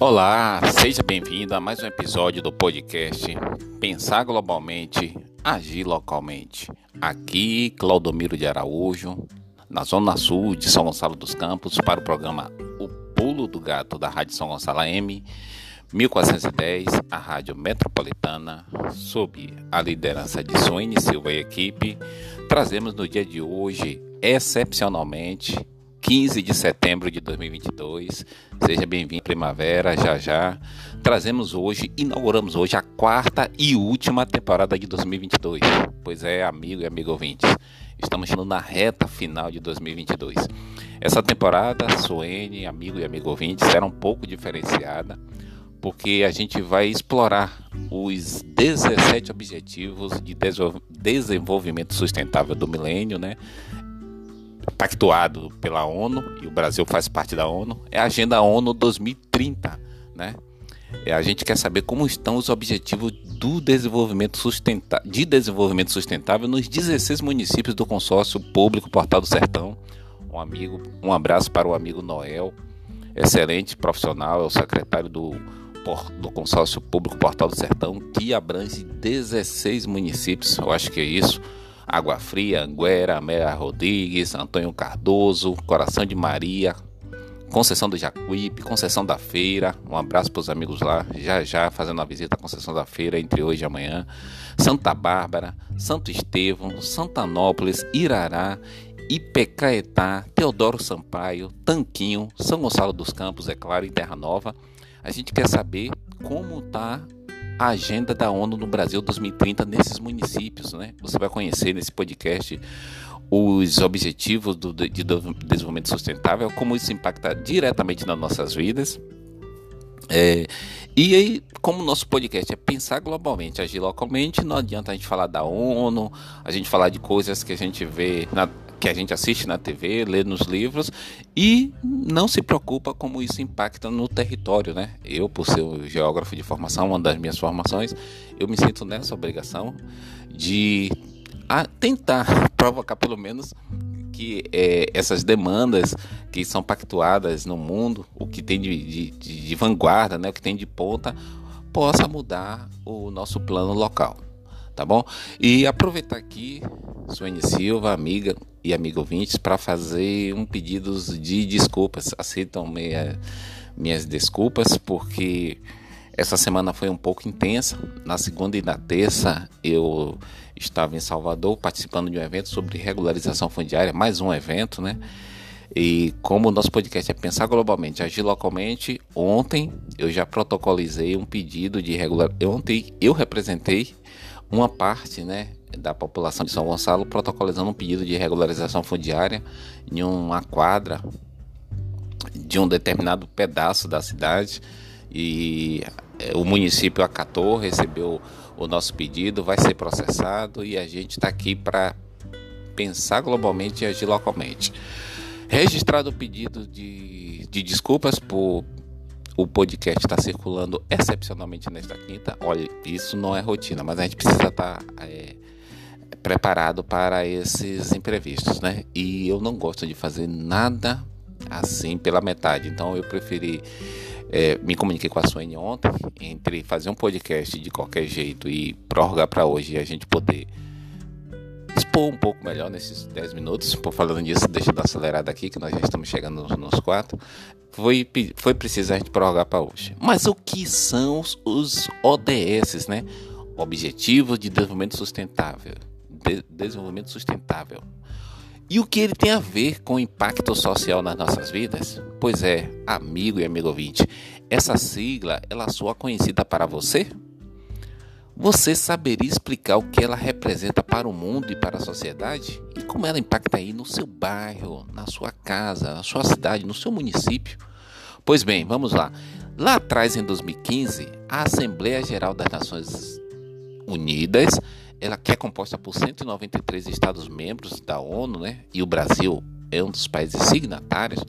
Olá, seja bem-vindo a mais um episódio do podcast Pensar Globalmente, Agir Localmente. Aqui, Claudomiro de Araújo, na Zona Sul de São Gonçalo dos Campos, para o programa O Pulo do Gato da Rádio São Gonçalo M, 1410, a Rádio Metropolitana, sob a liderança de Suene Silva e equipe, trazemos no dia de hoje, excepcionalmente, 15 de setembro de 2022. Seja bem-vindo primavera, já já. Trazemos hoje, inauguramos hoje a quarta e última temporada de 2022. Pois é, amigo e amigo ouvintes, estamos chegando na reta final de 2022. Essa temporada, Suene, amigo e amigo ouvintes, será um pouco diferenciada, porque a gente vai explorar os 17 objetivos de desenvolvimento sustentável do milênio, né? Pactuado pela ONU, e o Brasil faz parte da ONU, é a Agenda ONU 2030, né? E a gente quer saber como estão os objetivos do desenvolvimento de desenvolvimento sustentável nos 16 municípios do consórcio público Portal do Sertão. Um amigo, um abraço para o amigo Noel, excelente profissional, é o secretário do, do consórcio público Portal do Sertão, que abrange 16 municípios, eu acho que é isso Água Fria, Anguera, Amélia Rodrigues, Antônio Cardoso, Coração de Maria, Conceição do Jacuípe, Conceição da Feira. Um abraço para os amigos lá, já já fazendo a visita à Conceição da Feira entre hoje e amanhã. Santa Bárbara, Santo Estevão, Santanópolis, Irará, Ipecaetá, Teodoro Sampaio, Tanquinho, São Gonçalo dos Campos, é claro, e Terra Nova. A gente quer saber como está a agenda da ONU no Brasil 2030 nesses municípios, né? Você vai conhecer nesse podcast os objetivos do, de desenvolvimento sustentável, como isso impacta diretamente nas nossas vidas. É, e aí, como o nosso podcast é pensar globalmente, agir localmente, não adianta a gente falar da ONU, a gente falar de coisas que a gente vê na, que a gente assiste na TV, lê nos livros e não se preocupa como isso impacta no território, né? Eu, por ser um geógrafo de formação, uma das minhas formações, eu me sinto nessa obrigação de tentar provocar pelo menos que é, essas demandas que são pactuadas no mundo, o que tem de, de, de vanguarda, né, o que tem de ponta, possa mudar o nosso plano local tá bom? E aproveitar aqui, Suene Silva, amiga e amigo ouvintes, para fazer um pedido de desculpas. Aceitam minha, minhas desculpas, porque essa semana foi um pouco intensa. Na segunda e na terça eu estava em Salvador participando de um evento sobre regularização fundiária, mais um evento, né? E como o nosso podcast é pensar globalmente, agir localmente, ontem eu já protocolizei um pedido de regular. Ontem eu representei uma parte né, da população de São Gonçalo protocolizando um pedido de regularização fundiária em uma quadra de um determinado pedaço da cidade e eh, o município acatou, recebeu o nosso pedido, vai ser processado e a gente está aqui para pensar globalmente e agir localmente. Registrado o pedido de, de desculpas por o podcast está circulando excepcionalmente nesta quinta. Olha, isso não é rotina, mas a gente precisa estar tá, é, preparado para esses imprevistos, né? E eu não gosto de fazer nada assim pela metade. Então eu preferi é, me comuniquei com a Suene ontem entre fazer um podcast de qualquer jeito e prorrogar para hoje e a gente poder expor um pouco melhor nesses 10 minutos. Por falando disso, deixa eu dar acelerada aqui, que nós já estamos chegando nos, quatro foi, foi preciso a gente prorrogar para hoje. Mas o que são os ODS, né? Objetivos de Desenvolvimento Sustentável. De desenvolvimento Sustentável. E o que ele tem a ver com o impacto social nas nossas vidas? Pois é, amigo e amigo ouvinte, essa sigla, ela soa conhecida para você? Você saberia explicar o que ela representa para o mundo e para a sociedade? E como ela impacta aí no seu bairro, na sua casa, na sua cidade, no seu município? Pois bem, vamos lá. Lá atrás, em 2015, a Assembleia Geral das Nações Unidas, ela que é composta por 193 Estados-membros da ONU, né? E o Brasil é um dos países signatários.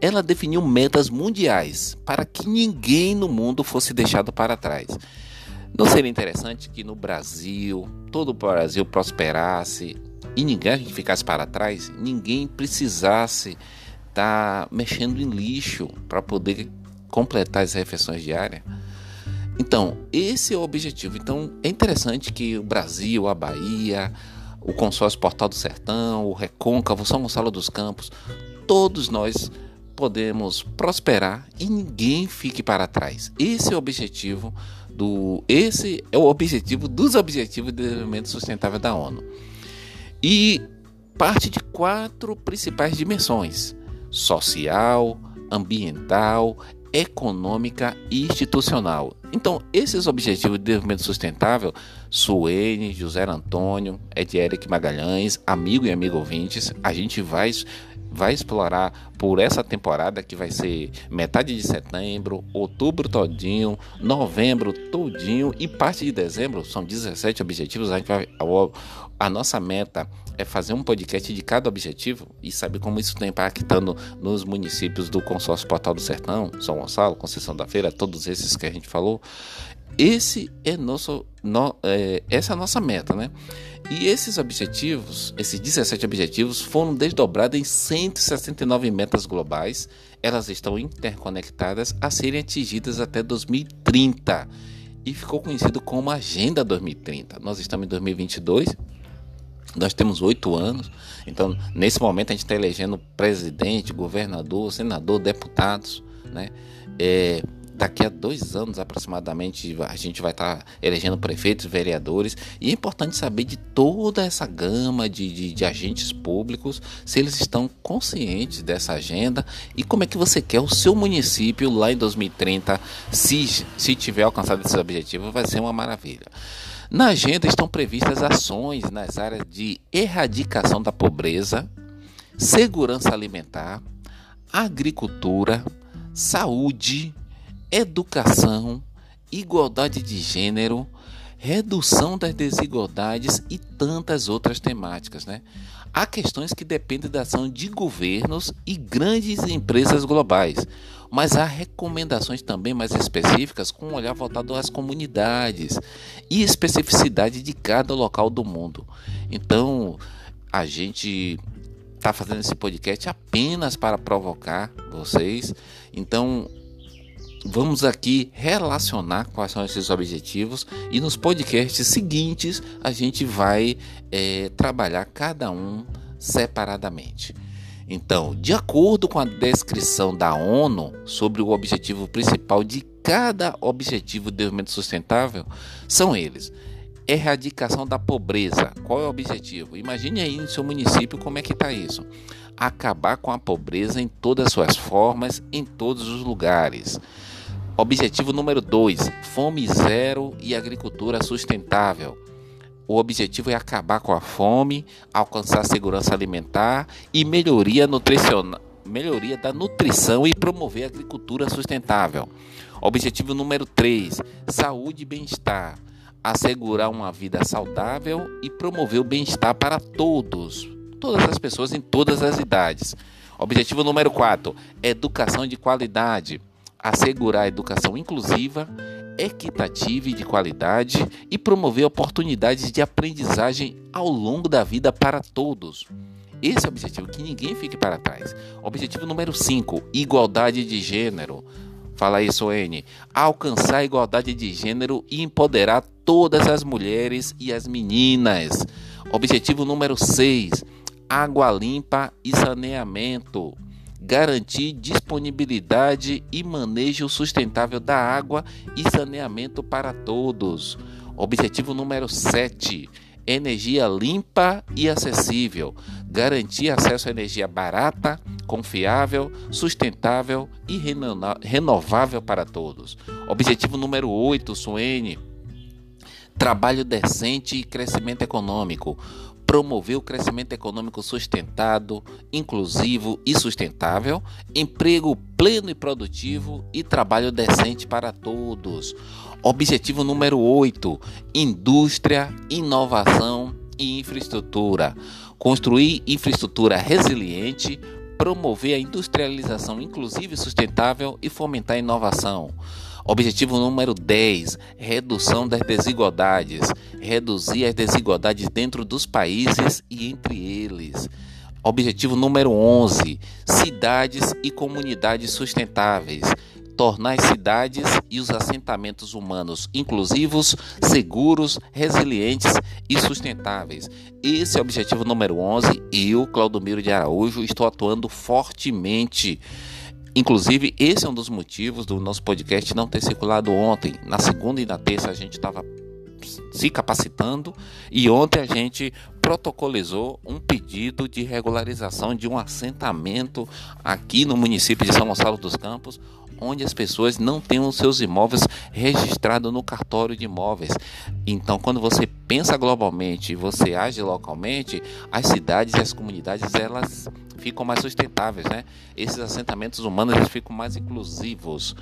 Ela definiu metas mundiais para que ninguém no mundo fosse deixado para trás. Não seria interessante que no Brasil, todo o Brasil prosperasse e ninguém ficasse para trás, ninguém precisasse estar tá mexendo em lixo para poder completar as refeições diárias. Então, esse é o objetivo. Então, é interessante que o Brasil, a Bahia, o Consórcio Portal do Sertão, o Recôncavo, São Gonçalo dos Campos, todos nós podemos prosperar e ninguém fique para trás. Esse é o objetivo do esse é o objetivo dos objetivos de desenvolvimento sustentável da ONU. E parte de quatro principais dimensões: social, ambiental, econômica e institucional. Então, esses objetivos de desenvolvimento sustentável, Suene, José Antônio, Ed Eric Magalhães, amigo e amigo ouvintes, a gente vai vai explorar por essa temporada que vai ser metade de setembro, outubro todinho, novembro todinho e parte de dezembro, são 17 objetivos, a vai a nossa meta é fazer um podcast de cada objetivo e saber como isso está impactando nos municípios do consórcio Portal do Sertão, São Gonçalo, Conceição da Feira, todos esses que a gente falou. Esse é nosso, no, é, essa é a nossa meta, né? E esses objetivos, esses 17 objetivos, foram desdobrados em 169 metas globais. Elas estão interconectadas a serem atingidas até 2030 e ficou conhecido como Agenda 2030. Nós estamos em 2022 nós temos oito anos, então nesse momento a gente está elegendo presidente, governador, senador, deputados, né? É, daqui a dois anos aproximadamente a gente vai estar tá elegendo prefeitos, vereadores e é importante saber de toda essa gama de, de, de, agentes públicos se eles estão conscientes dessa agenda e como é que você quer o seu município lá em 2030 se, se tiver alcançado esse objetivo vai ser uma maravilha. Na agenda estão previstas ações nas áreas de erradicação da pobreza, segurança alimentar, agricultura, saúde, educação, igualdade de gênero, redução das desigualdades e tantas outras temáticas, né? Há questões que dependem da ação de governos e grandes empresas globais, mas há recomendações também mais específicas com um olhar voltado às comunidades e especificidade de cada local do mundo. Então, a gente está fazendo esse podcast apenas para provocar vocês. Então, vamos aqui relacionar quais são esses objetivos e nos podcasts seguintes a gente vai é, trabalhar cada um separadamente. Então, de acordo com a descrição da ONU sobre o objetivo principal de cada objetivo de desenvolvimento sustentável, são eles: erradicação da pobreza. Qual é o objetivo? Imagine aí no seu município como é que está isso. Acabar com a pobreza em todas as suas formas, em todos os lugares. Objetivo número 2: fome zero e agricultura sustentável. O objetivo é acabar com a fome, alcançar segurança alimentar e melhoria melhoria da nutrição e promover a agricultura sustentável. Objetivo número 3: saúde e bem-estar. Assegurar uma vida saudável e promover o bem-estar para todos, todas as pessoas em todas as idades. Objetivo número 4: educação de qualidade. Assegurar a educação inclusiva equitativa e de qualidade e promover oportunidades de aprendizagem ao longo da vida para todos. Esse é o objetivo, que ninguém fique para trás. Objetivo número 5, igualdade de gênero. Fala aí, Soene. Alcançar a igualdade de gênero e empoderar todas as mulheres e as meninas. Objetivo número 6, água limpa e saneamento garantir disponibilidade e manejo sustentável da água e saneamento para todos. Objetivo número 7: energia limpa e acessível. Garantir acesso à energia barata, confiável, sustentável e renovável para todos. Objetivo número 8, Suene. Trabalho decente e crescimento econômico promover o crescimento econômico sustentado, inclusivo e sustentável, emprego pleno e produtivo e trabalho decente para todos. Objetivo número 8: indústria, inovação e infraestrutura. Construir infraestrutura resiliente, promover a industrialização inclusiva e sustentável e fomentar a inovação. Objetivo número 10: redução das desigualdades. Reduzir as desigualdades dentro dos países e entre eles. Objetivo número 11: cidades e comunidades sustentáveis. Tornar as cidades e os assentamentos humanos inclusivos, seguros, resilientes e sustentáveis. Esse é o objetivo número 11 e eu, Claudomiro de Araújo, estou atuando fortemente. Inclusive, esse é um dos motivos do nosso podcast não ter circulado ontem. Na segunda e na terça a gente estava se capacitando e ontem a gente protocolizou um pedido de regularização de um assentamento aqui no município de São Gonçalo dos Campos, onde as pessoas não têm os seus imóveis registrados no cartório de imóveis. Então, quando você pensa globalmente e você age localmente, as cidades e as comunidades elas ficam mais sustentáveis, né? Esses assentamentos humanos eles ficam mais inclusivos.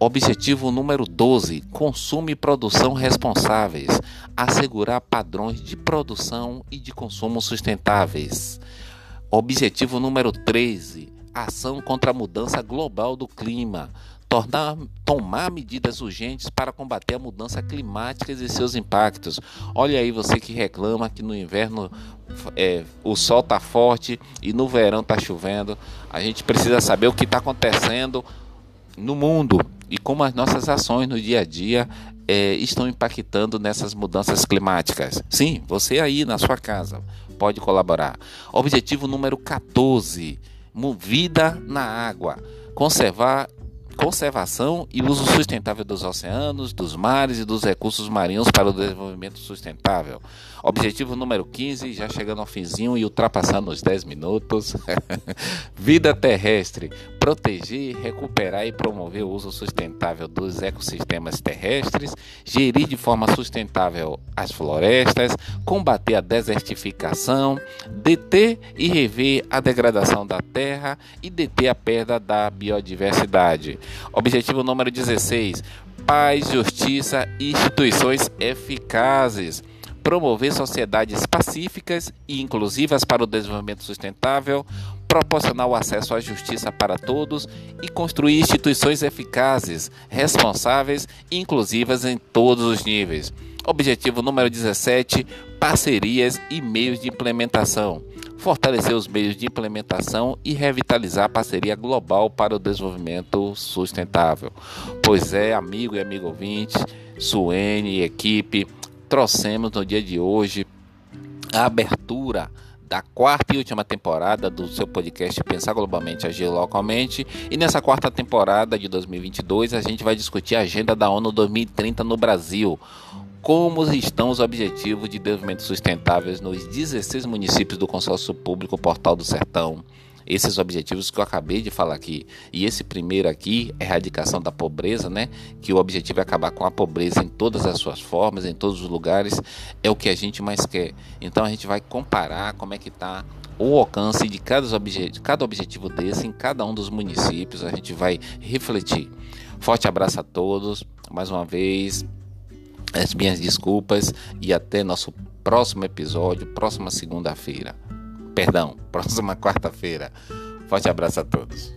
Objetivo número 12: consumo e produção responsáveis. Assegurar padrões de produção e de consumo sustentáveis. Objetivo número 13: ação contra a mudança global do clima. Tornar, tomar medidas urgentes para combater a mudança climática e seus impactos. Olha aí você que reclama que no inverno é, o sol está forte e no verão está chovendo. A gente precisa saber o que está acontecendo no mundo e como as nossas ações no dia a dia é, estão impactando nessas mudanças climáticas. Sim, você aí na sua casa pode colaborar. Objetivo número 14: vida na água. Conservar conservação e uso sustentável dos oceanos, dos mares e dos recursos marinhos para o desenvolvimento sustentável. Objetivo número 15, já chegando ao finzinho e ultrapassando os 10 minutos. Vida terrestre. Proteger, recuperar e promover o uso sustentável dos ecossistemas terrestres, gerir de forma sustentável as florestas, combater a desertificação, deter e rever a degradação da terra e deter a perda da biodiversidade. Objetivo número 16: paz, justiça e instituições eficazes. Promover sociedades pacíficas e inclusivas para o desenvolvimento sustentável, proporcionar o acesso à justiça para todos e construir instituições eficazes, responsáveis e inclusivas em todos os níveis. Objetivo número 17: parcerias e meios de implementação. Fortalecer os meios de implementação e revitalizar a parceria global para o desenvolvimento sustentável. Pois é, amigo e amigo ouvinte, Suene e equipe, trouxemos no dia de hoje a abertura da quarta e última temporada do seu podcast Pensar Globalmente, Agir Localmente. E nessa quarta temporada de 2022, a gente vai discutir a agenda da ONU 2030 no Brasil. Como estão os objetivos de desenvolvimento sustentáveis nos 16 municípios do consórcio público Portal do Sertão? Esses objetivos que eu acabei de falar aqui. E esse primeiro aqui, erradicação da pobreza, né? Que o objetivo é acabar com a pobreza em todas as suas formas, em todos os lugares, é o que a gente mais quer. Então a gente vai comparar como é que está o alcance de cada, obje cada objetivo desse em cada um dos municípios. A gente vai refletir. Forte abraço a todos. Mais uma vez, as minhas desculpas e até nosso próximo episódio, próxima segunda-feira. Perdão, próxima quarta-feira. Forte abraço a todos.